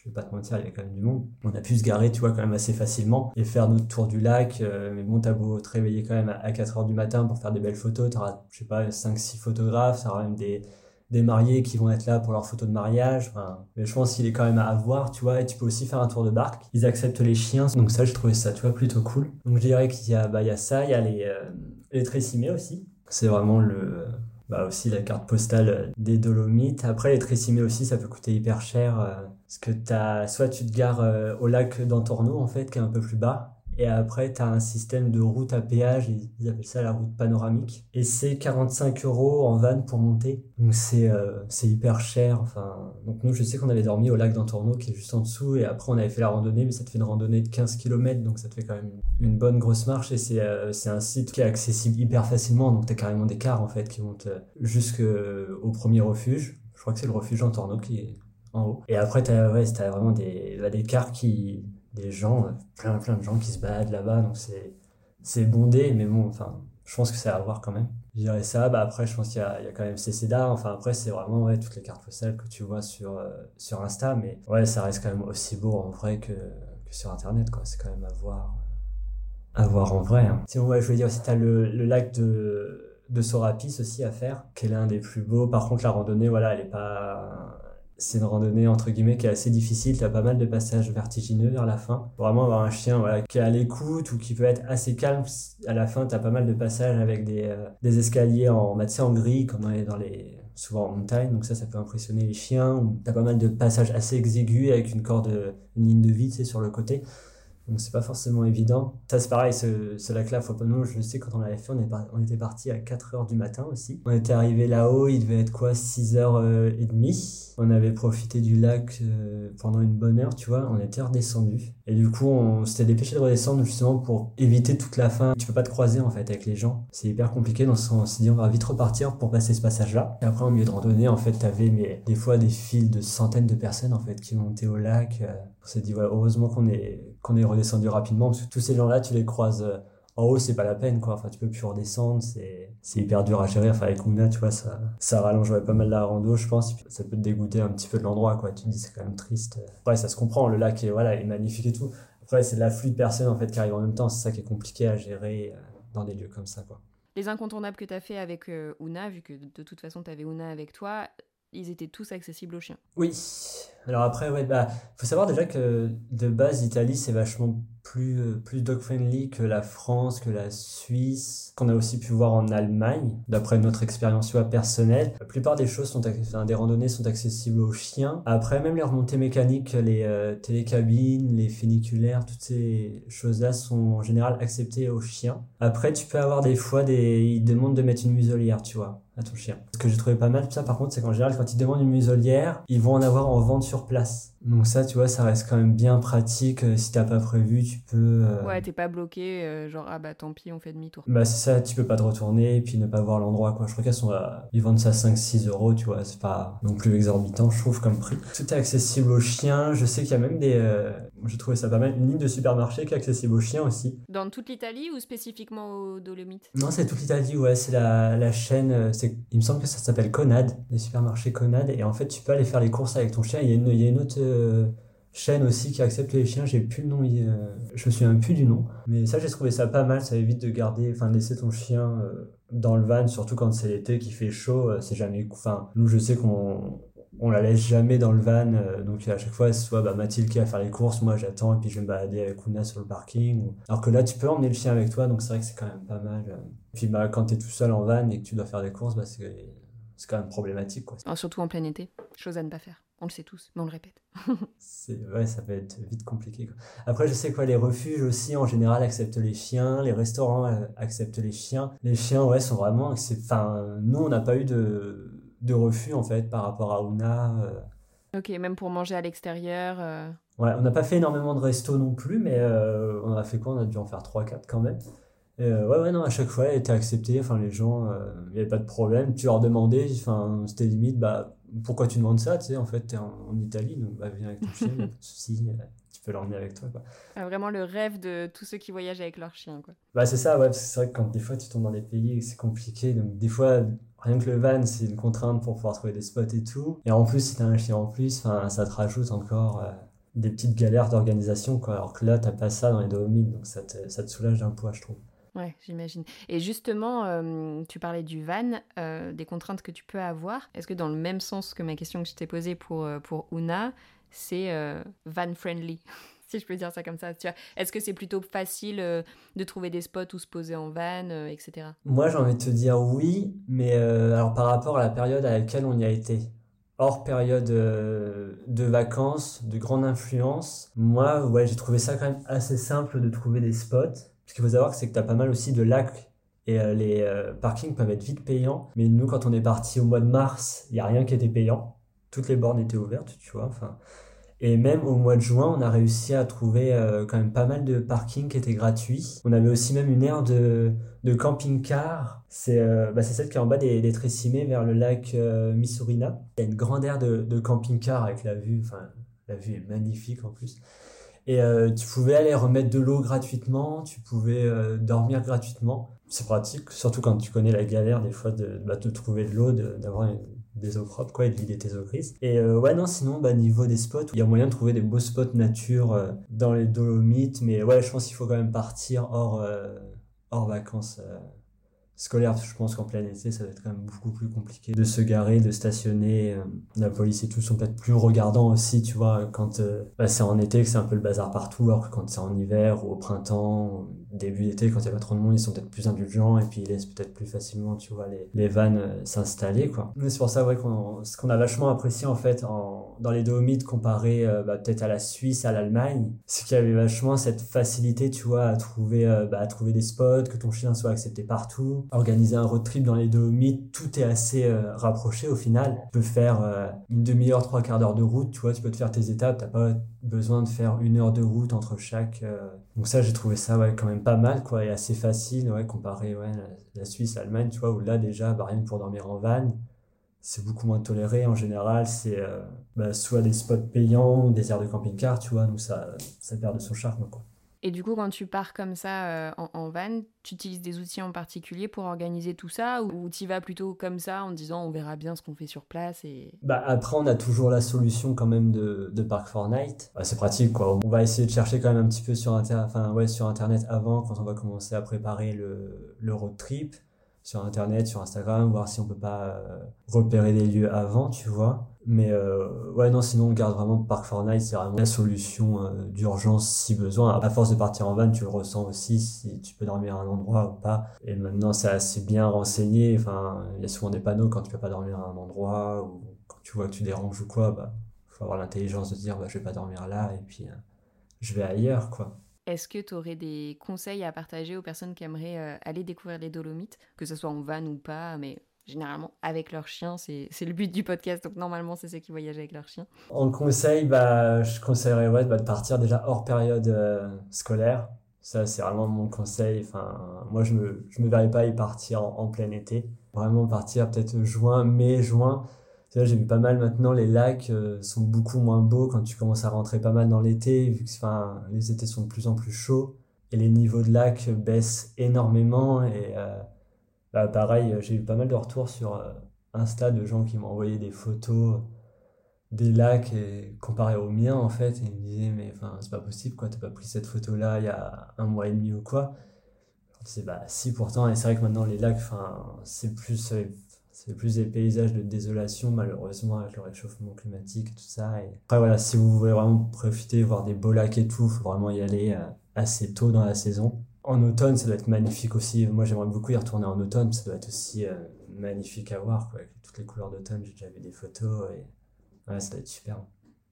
je vais pas te mentir, il y avait quand même du monde. On a pu se garer, tu vois, quand même assez facilement et faire notre tour du lac. Euh, mais bon, t'as beau te réveiller quand même à 4 heures du matin pour faire des belles photos. T'auras, je sais pas, 5-6 photographes, t'auras même des, des mariés qui vont être là pour leurs photos de mariage. Enfin, mais je pense qu'il est quand même à avoir, tu vois. Et tu peux aussi faire un tour de barque. Ils acceptent les chiens. Donc ça, je trouvais ça, tu vois, plutôt cool. Donc je dirais qu'il y a, bah, il y a ça, il y a les, euh, les Tressimés aussi. C'est vraiment le, bah aussi la carte postale des Dolomites. Après, les Tressimés aussi, ça peut coûter hyper cher. Euh, parce que as, soit tu te gares euh, au lac d'Antorno, en fait, qui est un peu plus bas, et après, tu as un système de route à péage, ils appellent ça la route panoramique. Et c'est 45 euros en van pour monter. Donc c'est euh, hyper cher. Enfin, donc nous, je sais qu'on avait dormi au lac d'Antorno qui est juste en dessous. Et après, on avait fait la randonnée, mais ça te fait une randonnée de 15 km. Donc ça te fait quand même une bonne grosse marche. Et c'est euh, c'est un site qui est accessible hyper facilement. Donc tu as carrément des cars en fait qui montent euh, jusqu'au premier refuge. Je crois que c'est le refuge d'Antorno qui est en haut. Et après, tu as, ouais, vraiment des, bah, des cars qui des gens, plein plein de gens qui se baladent là-bas, donc c'est c'est bondé, mais bon, enfin, je pense que c'est à voir quand même. Je dirais ça, bah après, je pense qu'il y a, il y a quand même CCDA, enfin après, c'est vraiment ouais, toutes les cartes postales que tu vois sur, euh, sur Insta, mais ouais, ça reste quand même aussi beau en vrai que, que sur Internet, quoi. C'est quand même à voir, à voir en vrai. Hein. Sinon, ouais, je veux dire aussi, t'as le, le lac de, de Sorapis aussi à faire, qui est l'un des plus beaux. Par contre, la randonnée, voilà, elle est pas, c'est une randonnée entre guillemets qui est assez difficile. T'as pas mal de passages vertigineux vers la fin. Vraiment avoir un chien voilà, qui est à l'écoute ou qui peut être assez calme. À la fin, t'as pas mal de passages avec des, euh, des escaliers en, bah, en gris comme dans les, souvent en montagne. Donc ça, ça peut impressionner les chiens. T'as pas mal de passages assez exigus avec une corde, une ligne de sais, sur le côté. Donc c'est pas forcément évident. Ça c'est pareil, ce, ce lac-là, nous, je sais quand on l'avait fait, on, est on était parti à 4h du matin aussi. On était arrivé là-haut, il devait être quoi, 6h30. On avait profité du lac euh, pendant une bonne heure, tu vois, on était redescendu. Et du coup, on s'était dépêché de redescendre justement pour éviter toute la fin. Tu peux pas te croiser en fait avec les gens. C'est hyper compliqué, donc on s'est dit on va vite repartir pour passer ce passage-là. Et après, au milieu de randonnée, en fait, t'avais mais, des fois des files de centaines de personnes en fait qui montaient au lac. Euh, on s'est dit, ouais, heureusement qu'on est, qu'on est redescendu rapidement, parce que tous ces gens-là, tu les croises euh, en haut, c'est pas la peine, quoi. Enfin, tu peux plus redescendre, c'est, c'est hyper dur à gérer. Enfin, avec Ouna, tu vois, ça, ça rallonge pas mal la rando, je pense. Ça peut te dégoûter un petit peu de l'endroit, quoi. Tu te dis, c'est quand même triste. Après, ça se comprend, le lac est, voilà, est magnifique et tout. Après, c'est l'afflux de personnes, en fait, qui arrivent en même temps. C'est ça qui est compliqué à gérer euh, dans des lieux comme ça, quoi. Les incontournables que tu as fait avec euh, vu que de toute façon, tu avais Ouna avec toi, ils étaient tous accessibles aux chiens. Oui. Alors après, ouais, bah, faut savoir déjà que de base, l'Italie, c'est vachement plus, euh, plus dog-friendly que la France, que la Suisse, qu'on a aussi pu voir en Allemagne, d'après notre expérience personnelle. La plupart des choses sont, enfin, des randonnées sont accessibles aux chiens. Après, même les remontées mécaniques, les euh, télécabines, les funiculaires, toutes ces choses-là sont en général acceptées aux chiens. Après, tu peux avoir des fois des, ils demandent de mettre une muselière, tu vois à ton chien. Ce que j'ai trouvé pas mal, ça par contre, c'est qu'en général, quand ils demandent une muselière, ils vont en avoir en vente sur place. Donc ça, tu vois, ça reste quand même bien pratique. Euh, si t'as pas prévu, tu peux... Euh, ouais, t'es pas bloqué, euh, genre, ah bah tant pis, on fait demi-tour. Bah c'est ça, tu peux pas te retourner et puis ne pas voir l'endroit, quoi. Je crois qu'elles sont à... Ils vendent ça 5-6 euros, tu vois, c'est pas non plus exorbitant, je trouve, comme prix. Tout est accessible aux chiens. Je sais qu'il y a même des... Je trouvais ça pas mal. Une ligne de supermarché qui est accessible aux chiens aussi. Dans toute l'Italie ou spécifiquement aux Dolomites Non, c'est toute l'Italie, ouais. C'est la, la chaîne... Il me semble que ça s'appelle Conad, les supermarchés Conad. Et en fait, tu peux aller faire les courses avec ton chien. Il y a une, il y a une autre chaîne aussi qui accepte les chiens. J'ai plus le nom, euh, je me souviens plus du nom. Mais ça, j'ai trouvé ça pas mal. Ça évite de garder, enfin, laisser ton chien euh, dans le van, surtout quand c'est l'été, qui fait chaud. Euh, c'est jamais, enfin, nous, je sais qu'on on la laisse jamais dans le van. euh, donc à chaque fois, c'est soit bah, Mathilde qui va faire les courses, moi j'attends et puis je vais me balader avec Ouna sur le parking. Alors que là, tu peux emmener le chien avec toi, donc c'est vrai que c'est quand même pas mal. euh. Puis bah, quand tu es tout seul en van et que tu dois faire des courses, bah, c'est quand même problématique. Quoi. Surtout en plein été, chose à ne pas faire. On le sait tous, mais on le répète. C'est, ouais, ça peut être vite compliqué. Quoi. Après, je sais quoi, les refuges aussi, en général, acceptent les chiens. Les restaurants euh, acceptent les chiens. Les chiens, ouais, sont vraiment... Enfin, nous, on n'a pas eu de, de refus, en fait, par rapport à Ouna. euh. Ok, même pour manger à l'extérieur. euh, Ouais, on n'a pas fait énormément de restos non plus, mais euh, on a fait quoi? On a dû en faire 3-4 quand même. Euh, ouais, ouais, non, à chaque fois, elle était acceptée. Enfin, les gens, euh, il n'y avait pas de problème. Tu leur demandais, enfin, c'était limite, bah, pourquoi tu demandes ça? Tu sais, en fait, t'es en, en Italie, donc bah, viens avec ton chien, pas de souci, euh, tu peux l'emmener avec toi, quoi. ah, vraiment le rêve de tous ceux qui voyagent avec leur chien, quoi. Bah, c'est ça, ouais, parce que c'est vrai que quand des fois tu tombes dans des pays, c'est compliqué. Donc, des fois, rien que le van, c'est une contrainte pour pouvoir trouver des spots et tout. Et en plus, si t'as un chien en plus, ça te rajoute encore euh, des petites galères d'organisation, quoi. Alors que là, t'as pas ça dans les Dolomites, donc ça te, ça te soulage d'un poids, je trouve. Ouais, j'imagine. Et justement, euh, tu parlais du van, euh, des contraintes que tu peux avoir. Est-ce que dans le même sens que ma question que je t'ai posée pour, euh, pour Una, c'est van friendly si je peux dire ça comme ça. Est-ce que c'est plutôt facile de trouver des spots où se poser en van, etc. Moi, j'ai envie de te dire oui, mais alors par rapport à la période à laquelle on y a été, hors période de vacances, de grande influence, moi, ouais, j'ai trouvé ça quand même assez simple de trouver des spots. Ce qu'il faut savoir, c'est que tu as pas mal aussi de lacs et euh, les euh, parkings peuvent être vite payants. Mais nous, quand on est parti au mois de mars, il n'y a rien qui était payant. Toutes les bornes étaient ouvertes, tu vois. Enfin, et même au mois de juin, on a réussi à trouver euh, quand même pas mal de parkings qui étaient gratuits. On avait aussi même une aire de, de camping-car. C'est euh, bah, celle qui est en bas des, des Tressimé vers le lac euh, Missourina. Il y a une grande aire de, de camping-car avec la vue. Enfin, la vue est magnifique en plus. Et euh, tu pouvais aller remettre de l'eau gratuitement, tu pouvais euh, dormir gratuitement. C'est pratique, surtout quand tu connais la galère des fois de, bah, de trouver de l'eau, d'avoir des eaux propres, quoi, et de vider tes eaux grises. Et euh, ouais, non, sinon, bah, niveau des spots, il y a moyen de trouver des beaux spots nature dans les Dolomites, mais ouais, je pense qu'il faut quand même partir hors, hors vacances que je pense qu'en plein été, ça va être quand même beaucoup plus compliqué de se garer, de stationner. euh, la police et tout sont peut-être plus regardants aussi, tu vois, quand euh, bah, c'est en été que c'est un peu le bazar partout, alors que quand c'est en hiver ou au printemps, début d'été, quand il n'y a pas trop de monde, ils sont peut-être plus indulgents et puis ils laissent peut-être plus facilement, tu vois, les, les vannes euh, s'installer, quoi. Mais c'est pour ça, ouais, qu'on, ce qu'on a vachement apprécié, en fait, en, dans les Dolomites comparé euh, bah, peut-être à la Suisse, à l'Allemagne, c'est qu'il y avait vachement cette facilité, tu vois, à trouver, bah, à trouver des spots, que ton chien soit accepté partout, organiser un road trip dans les Dolomites, tout est assez euh, rapproché au final. Tu peux faire euh, une demi-heure, trois quarts d'heure de route, tu vois, tu peux te faire tes étapes, t'as pas besoin de faire une heure de route entre chaque. euh. Donc ça, j'ai trouvé ça ouais, quand même pas mal, quoi, et assez facile, ouais, comparé ouais, la, Suisse, l'Allemagne, tu vois, où là déjà, bah, rien pour dormir en van, c'est beaucoup moins toléré. En général, c'est bah, soit des spots payants des aires de camping-car, tu vois, donc ça, ça perd de son charme, quoi. Et du coup, quand tu pars comme ça euh, en, en van, tu utilises des outils en particulier pour organiser tout ça ou tu vas plutôt comme ça en disant on verra bien ce qu'on fait sur place et... Bah après, on a toujours la solution quand même de, de Park Fortnite. Bah, c'est pratique quoi. On va essayer de chercher quand même un petit peu sur, inter... enfin, ouais, sur Internet avant, quand on va commencer à préparer le, le road trip. Sur Internet, sur Instagram, voir si on peut pas euh, repérer des lieux avant, tu vois. Mais euh, ouais, non, sinon on garde vraiment Park Fortnite, c'est vraiment la solution euh, d'urgence si besoin. À force de partir en van, tu le ressens aussi si tu peux dormir à un endroit ou pas. Et maintenant, c'est assez bien renseigné. Enfin, il y a souvent des panneaux quand tu peux pas dormir à un endroit ou quand tu vois que tu déranges ou quoi, bah, faut avoir l'intelligence de dire, bah, je vais pas dormir là et puis je vais ailleurs, quoi. Est-ce que tu aurais des conseils à partager aux personnes qui aimeraient euh, aller découvrir les Dolomites, que ce soit en van ou pas, mais généralement avec leur chien, c'est le but du podcast, donc normalement c'est ceux qui voyagent avec leur chien. En conseil, bah, je conseillerais ouais, bah, de partir déjà hors période euh, scolaire. Ça, c'est vraiment mon conseil. Enfin, moi, je me, je me verrais pas y partir en plein été. Vraiment partir peut-être juin, mai, juin. J'ai vu pas mal maintenant, les lacs euh, sont beaucoup moins beaux quand tu commences à rentrer pas mal dans l'été, vu que enfin, les étés sont de plus en plus chauds et les niveaux de lac baissent énormément. Et euh, bah, pareil, j'ai eu pas mal de retours sur euh, Insta de gens qui m'ont envoyé des photos des lacs et comparé au mien en fait et ils me disaient mais enfin c'est pas possible quoi t'as pas pris cette photo là il y a un mois et demi ou quoi disais bah si pourtant et c'est vrai que maintenant les lacs enfin c'est plus euh, c'est plus des paysages de désolation, malheureusement, avec le réchauffement climatique et tout ça. Après, voilà, si vous voulez vraiment profiter, voir des beaux lacs et tout, faut vraiment y aller euh, assez tôt dans la saison. En automne, ça doit être magnifique aussi. Moi, j'aimerais beaucoup y retourner en automne, ça doit être aussi euh, magnifique à voir, quoi. Avec toutes les couleurs d'automne, j'ai déjà vu des photos et ça doit être super.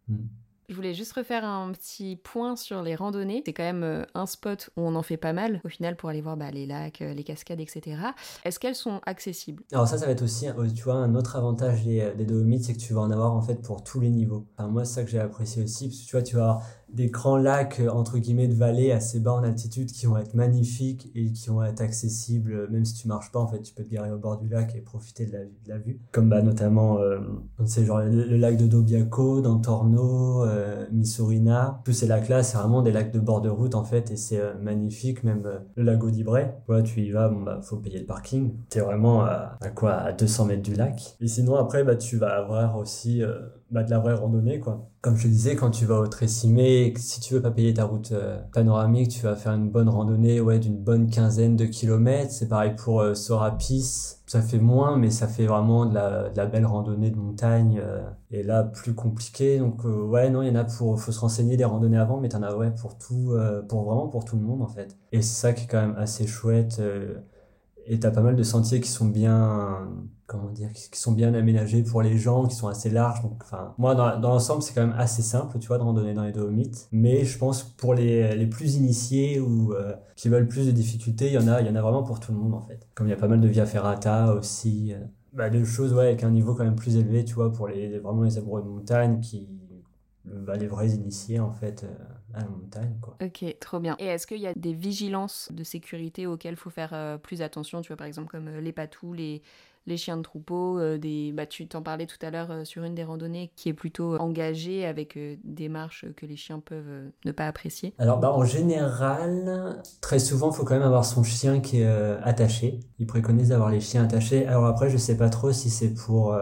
Mm. Je voulais juste refaire un petit point sur les randonnées. C'est quand même euh, un spot où on en fait pas mal, au final, pour aller voir bah, les lacs, euh, les cascades, etc. Est-ce qu'elles sont accessibles? Alors ça, ça va être aussi, euh, tu vois, un autre avantage des, des Dolomites, c'est que tu vas en avoir en fait pour tous les niveaux. Moi, c'est ça que j'ai apprécié aussi, parce que tu vois, tu vas avoir des grands lacs euh, entre guillemets de vallées assez bas en altitude qui vont être magnifiques et qui vont être accessibles euh, même si tu marches pas en fait tu peux te garer au bord du lac et profiter de la, de la vue. Comme bah notamment euh, c'est genre le, lac de Dobiaco d'Antorno euh, Missourina. Tous ces lacs là c'est vraiment des lacs de bord de route en fait et c'est magnifique même le lago d'Ibray voilà tu y vas bon bah faut payer le parking. T'es vraiment à, à, quoi à 200 mètres du lac. Et sinon après bah tu vas avoir aussi bah, de la vraie randonnée quoi comme je disais, quand tu vas au Tressimé, si tu veux pas payer ta route euh, panoramique, tu vas faire une bonne randonnée ouais, d'une bonne quinzaine de kilomètres. C'est pareil pour euh, Sorapis. Ça fait moins, mais ça fait vraiment de la, de la belle randonnée de montagne. Euh, et là, plus compliqué. Donc, ouais, non, il y en a pour. faut se renseigner des randonnées avant, mais t'en as ouais, pour tout, pour vraiment pour tout le monde, en fait. Et c'est ça qui est quand même assez chouette. Et t'as pas mal de sentiers qui sont bien comment dire, qui sont bien aménagés pour les gens, qui sont assez larges. Donc, enfin, moi, dans, dans l'ensemble, c'est quand même assez simple, tu vois, de randonner dans les Dolomites. Mais je pense pour les, les plus initiés ou euh, qui veulent plus de difficultés, il y en a, il y en a vraiment pour tout le monde en fait. Comme il y a pas mal de via ferrata aussi, euh, bah, de choses ouais avec un niveau quand même plus élevé, tu vois, pour les vraiment les amoureux de montagne qui bah, les vrais initiés en fait euh, à la montagne quoi. Ok, trop bien. Et est-ce qu'il y a des vigilances de sécurité auxquelles il faut faire plus attention, tu vois par exemple comme les patous, les les chiens de troupeau, euh, des, bah, tu t'en parlais tout à l'heure euh, sur une des randonnées qui est plutôt engagée avec euh, des marches que les chiens peuvent ne pas apprécier? Alors bah, en général, très souvent, il faut quand même avoir son chien qui est attaché. Ils préconisent d'avoir les chiens attachés. Alors après, je sais pas trop si c'est pour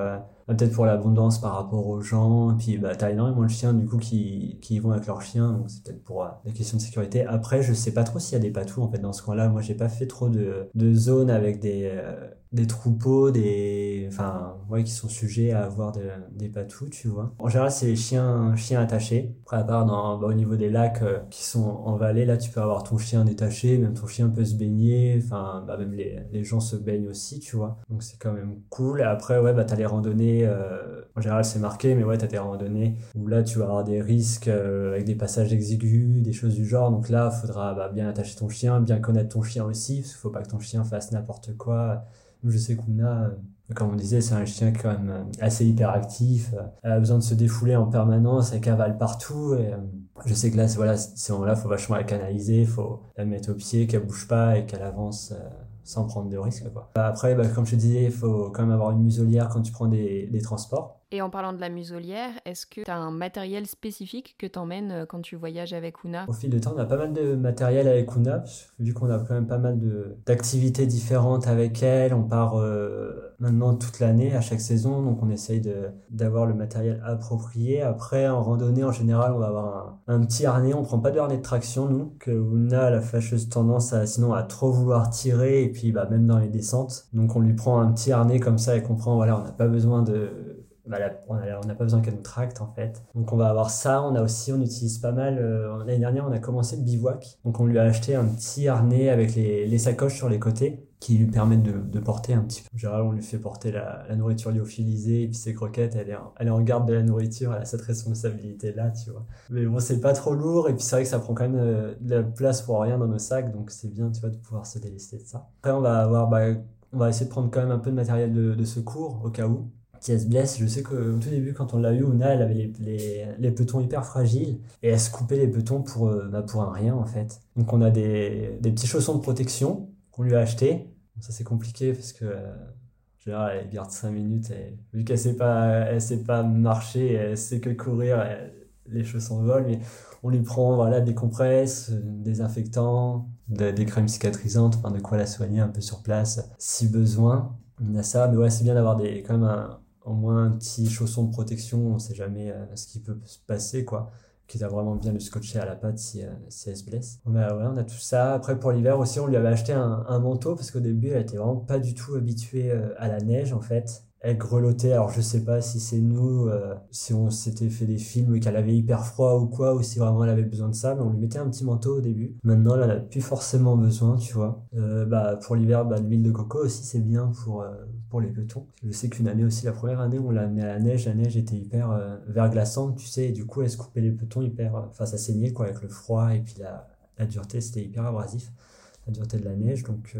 peut-être pour l'abondance par rapport aux gens. Puis, bah, t'as énormément de chiens, du coup, qui, qui vont avec leurs chiens. Donc, c'est peut-être pour des questions de sécurité. Après, je sais pas trop s'il y a des patous, en fait, dans ce coin-là. Moi, j'ai pas fait trop de, de zones avec des, des troupeaux, des, enfin, ouais, qui sont sujets à avoir des patous, tu vois. En général, c'est les chiens, chiens attachés. Après, à part bah, au niveau des lacs euh, qui sont en vallée, là, tu peux avoir ton chien détaché, même ton chien peut se baigner, enfin, bah, même les, les gens se baignent aussi, tu vois. Donc, c'est quand même cool. Et après, ouais, bah, t'as les randonnées, euh, en général, c'est marqué, mais ouais, t'as des randonnées où là, tu vas avoir des risques euh, avec des passages exigus, des choses du genre. Donc là, faudra bah, bien attacher ton chien, bien connaître ton chien aussi, parce qu'il faut pas que ton chien fasse n'importe quoi je sais qu'Una, euh, comme on disait, c'est un chien quand même assez hyperactif. Elle a besoin de se défouler en permanence, elle cavale partout. Et je sais que là, voilà, ces moments-là, il faut vachement la canaliser, il faut la mettre au pied, qu'elle bouge pas et qu'elle avance sans prendre de risques. Après, bah, comme je te disais, il faut quand même avoir une muselière quand tu prends des, des transports. Et en parlant de la muselière, est-ce que tu as un matériel spécifique que tu emmènes euh, quand tu voyages avec Una Au fil du temps, on a pas mal de matériel avec Una, vu qu'on a quand même pas mal d'activités différentes avec elle. On part euh, maintenant toute l'année, à chaque saison, donc on essaye d'avoir le matériel approprié. Après, en randonnée, en général, on va avoir un, un petit harnais. On prend pas de harnais de traction, nous, que Una a la fâcheuse tendance à, sinon, à trop vouloir tirer, et puis bah, même dans les descentes. Donc on lui prend un petit harnais comme ça et comprend, voilà, on n'a pas besoin de bah, on n'a pas besoin qu'elle nous tracte en fait. Donc on va avoir ça. On a aussi, on utilise pas mal. Euh, l'année dernière, on a commencé le bivouac. Donc on lui a acheté un petit harnais avec les, sacoches sur les côtés qui lui permettent de, porter un petit peu. En général, on lui fait porter la, la, nourriture lyophilisée et puis ses croquettes, elle est, en, elle est en garde de la nourriture, elle a cette responsabilité-là, tu vois. Mais bon, c'est pas trop lourd et puis c'est vrai que ça prend quand même euh, de la place pour rien dans nos sacs, donc c'est bien, tu vois, de pouvoir se délester de ça. Après, on va avoir, bah, on va essayer de prendre quand même un peu de matériel de secours au cas où qui se blesse. Je sais qu'au tout début, quand on l'a eu, Ouna, elle avait les, les, les, petons hyper fragiles et elle se coupait les petons pour, euh, bah, pour un rien en fait. Donc on a des, des petits chaussons de protection qu'on lui a achetés. Ça c'est compliqué parce que euh, genre, elle garde 5 minutes vu qu'elle sait pas, elle sait pas marcher, elle sait que courir, les chaussons volent. Mais on lui prend voilà, des compresses, des désinfectants, des crèmes cicatrisantes, enfin de quoi la soigner un peu sur place si besoin. On a ça, mais ouais, c'est bien d'avoir quand même un, au moins un petit chausson de protection, on sait jamais euh, ce qui peut se passer, quoi. quitte à vraiment bien le scotcher à la patte si, si elle se blesse. On a, on a tout ça. Après, pour l'hiver aussi, on lui avait acheté un, manteau parce qu'au début, elle était vraiment pas du tout habituée à la neige en fait elle grelottait. Alors je sais pas si c'est nous, euh, si on s'était fait des films qu'elle avait hyper froid ou quoi, ou si vraiment elle avait besoin de ça, mais on lui mettait un petit manteau au début. Maintenant, elle en a plus forcément besoin, tu vois. Euh, bah, pour l'hiver, bah, l'huile de coco aussi, c'est bien pour, euh, pour les petons. Je sais qu'une année aussi, la première année, on l'a mis à la neige, la neige était hyper verglaçante, tu sais, et du coup, elle se coupait les petons hyper, enfin, ça saignait, quoi, avec le froid, et puis la, la dureté, c'était hyper abrasif, la dureté de la neige, donc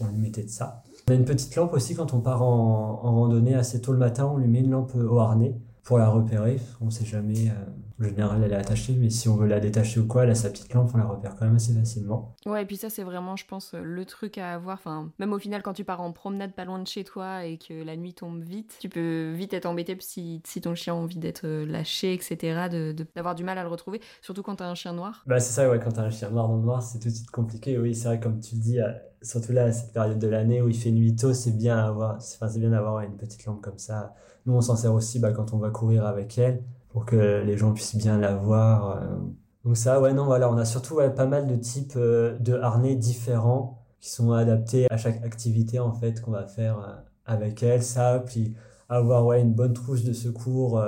on lui mettait de ça. On a une petite lampe aussi quand on part en, en, randonnée assez tôt le matin, on lui met une lampe au harnais pour la repérer. On sait jamais, euh, en général elle est attachée, mais si on veut la détacher ou quoi, elle a sa petite lampe, on la repère quand même assez facilement. Ouais, et puis ça c'est vraiment, je pense, le truc à avoir. Enfin, même au final, quand tu pars en promenade pas loin de chez toi et que la nuit tombe vite, tu peux vite être embêté si, si ton chien a envie d'être euh, lâché, etc., d'avoir de, du mal à le retrouver, surtout quand t'as un chien noir. Bah c'est ça, ouais, quand t'as un chien noir dans le noir, c'est tout de suite compliqué. Oui, c'est vrai, comme tu le dis, euh, surtout là, cette période de l'année où il fait nuit tôt, c'est bien avoir, c'est bien d'avoir une petite lampe comme ça. Nous, on s'en sert aussi bah, quand on va courir avec elle pour que les gens puissent bien la voir. Euh. Donc ça, ouais, non, voilà, on a surtout pas mal de types euh, de harnais différents qui sont adaptés à chaque activité en fait qu'on va faire euh, avec elle. Ça, puis avoir ouais une bonne trousse de secours,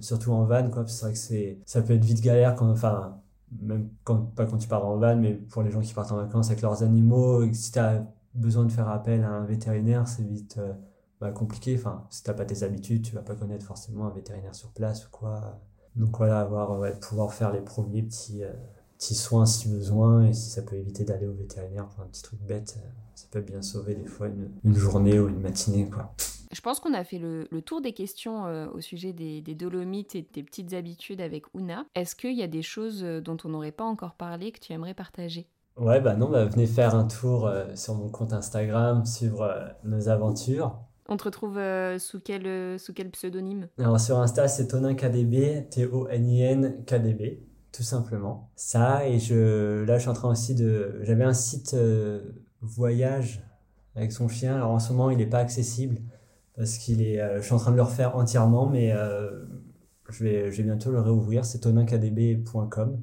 surtout en van, quoi. C'est vrai que c'est, ça peut être vite galère quand, enfin, même quand, pas quand tu pars en van, mais pour les gens qui partent en vacances avec leurs animaux, si tu as besoin de faire appel à un vétérinaire, c'est vite bah, compliqué. Enfin, si t'as pas tes habitudes, tu vas pas connaître forcément un vétérinaire sur place ou quoi. Donc voilà, avoir, pouvoir faire les premiers petits, euh, petits soins si besoin, et si ça peut éviter d'aller au vétérinaire pour un petit truc bête, euh, ça peut bien sauver des fois une, une journée ou une matinée, quoi. Je pense qu'on a fait le, le, tour des questions euh, au sujet des, des, Dolomites et des petites habitudes avec Una. Est-ce qu'il y a des choses dont on n'aurait pas encore parlé que tu aimerais partager? Ouais, bah non, bah venez faire un tour sur mon compte Instagram, suivre nos aventures. On te retrouve euh, sous, quel, euh, sous quel pseudonyme? Alors sur Insta, c'est ToninKDB, T-O-N-I-N-K-D-B, tout simplement. Ça, et je, là, je suis en train aussi de. J'avais un site euh, voyage avec son chien. Alors en ce moment, il n'est pas accessible parce qu'il est. je suis en train de le refaire entièrement, mais je, vais, je vais bientôt le réouvrir. C'est toninkdb.com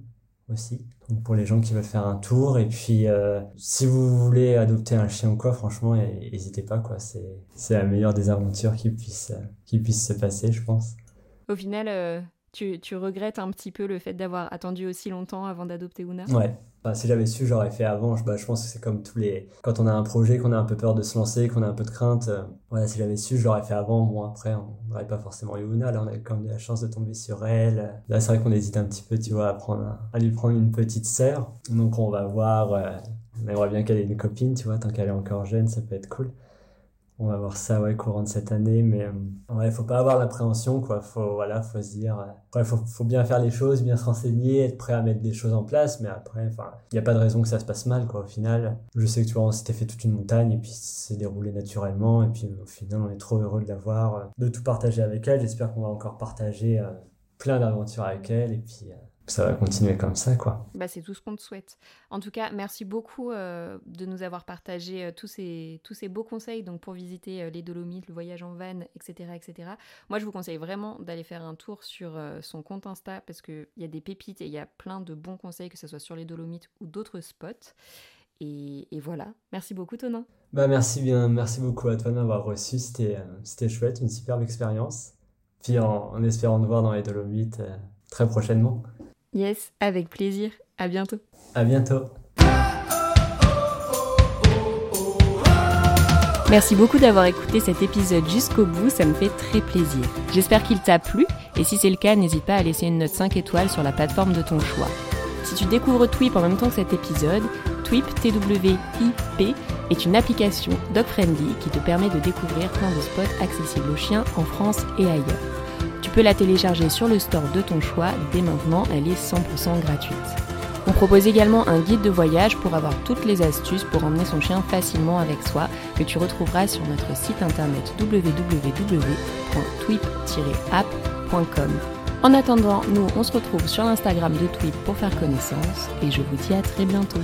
aussi. Donc pour les gens qui veulent faire un tour. Et puis, euh, si vous voulez adopter un chien ou quoi, franchement, n'hésitez pas. quoi. C'est la meilleure des aventures qui puisse, qui puisse se passer, je pense. Au final, euh, tu, tu, regrettes un petit peu le fait d'avoir attendu aussi longtemps avant d'adopter Una? Ouais, si j'avais su, j'aurais fait avant. Je, bah, je pense que c'est comme tous les. Quand on a un projet, qu'on a un peu peur de se lancer, qu'on a un peu de crainte. Euh, voilà, si j'avais su, j'aurais fait avant. Bon, après, on n'aurait pas forcément eu Una. Là, on a quand même eu la chance de tomber sur elle. Là, c'est vrai qu'on hésite un petit peu, tu vois, à, prendre, à lui prendre une petite sœur. Donc, on va voir. Euh, on aimerait bien qu'elle ait une copine, tu vois, tant qu'elle est encore jeune, ça peut être cool on va voir ça ouais courant de cette année mais euh, ouais faut pas avoir l'appréhension quoi. Faut voilà faut se dire euh, faut, faut bien faire les choses bien se renseigner être prêt à mettre des choses en place mais après enfin il n'y a pas de raison que ça se passe mal quoi au final. Je sais que tu vois on s'était fait toute une montagne et puis c'est déroulé naturellement et puis au final on est trop heureux de l'avoir euh, de tout partager avec elle. J'espère qu'on va encore partager plein d'aventures avec elle et puis ça va continuer comme ça, quoi. Bah, c'est tout ce qu'on te souhaite. En tout cas, merci beaucoup euh, de nous avoir partagé euh, tous, ces, tous ces beaux conseils donc pour visiter euh, les Dolomites, le voyage en van, etc. etc. Moi, je vous conseille vraiment d'aller faire un tour sur son compte Insta parce qu'il y a des pépites et il y a plein de bons conseils, que ce soit sur les Dolomites ou d'autres spots. Et, et, voilà. Merci beaucoup, Tonin. Bah, merci bien. Merci beaucoup à toi d'avoir reçu. C'était, c'était chouette, une superbe expérience. Puis en, en espérant te voir dans les Dolomites très prochainement. Yes, avec plaisir. À bientôt. À bientôt. Merci beaucoup d'avoir écouté cet épisode jusqu'au bout, ça me fait très plaisir. J'espère qu'il t'a plu, et si c'est le cas, n'hésite pas à laisser une note 5 étoiles sur la plateforme de ton choix. Si tu découvres Twip en même temps que cet épisode, Twip, T-W-I-P, est une application dog-friendly qui te permet de découvrir plein de spots accessibles aux chiens en France et ailleurs. Tu peux la télécharger sur le store de ton choix. Dès maintenant, elle est 100% gratuite. On propose également un guide de voyage pour avoir toutes les astuces pour emmener son chien facilement avec soi que tu retrouveras sur notre site internet www.twip-app.com. En attendant, nous on se retrouve sur l'Instagram de Twip pour faire connaissance et je vous dis à très bientôt.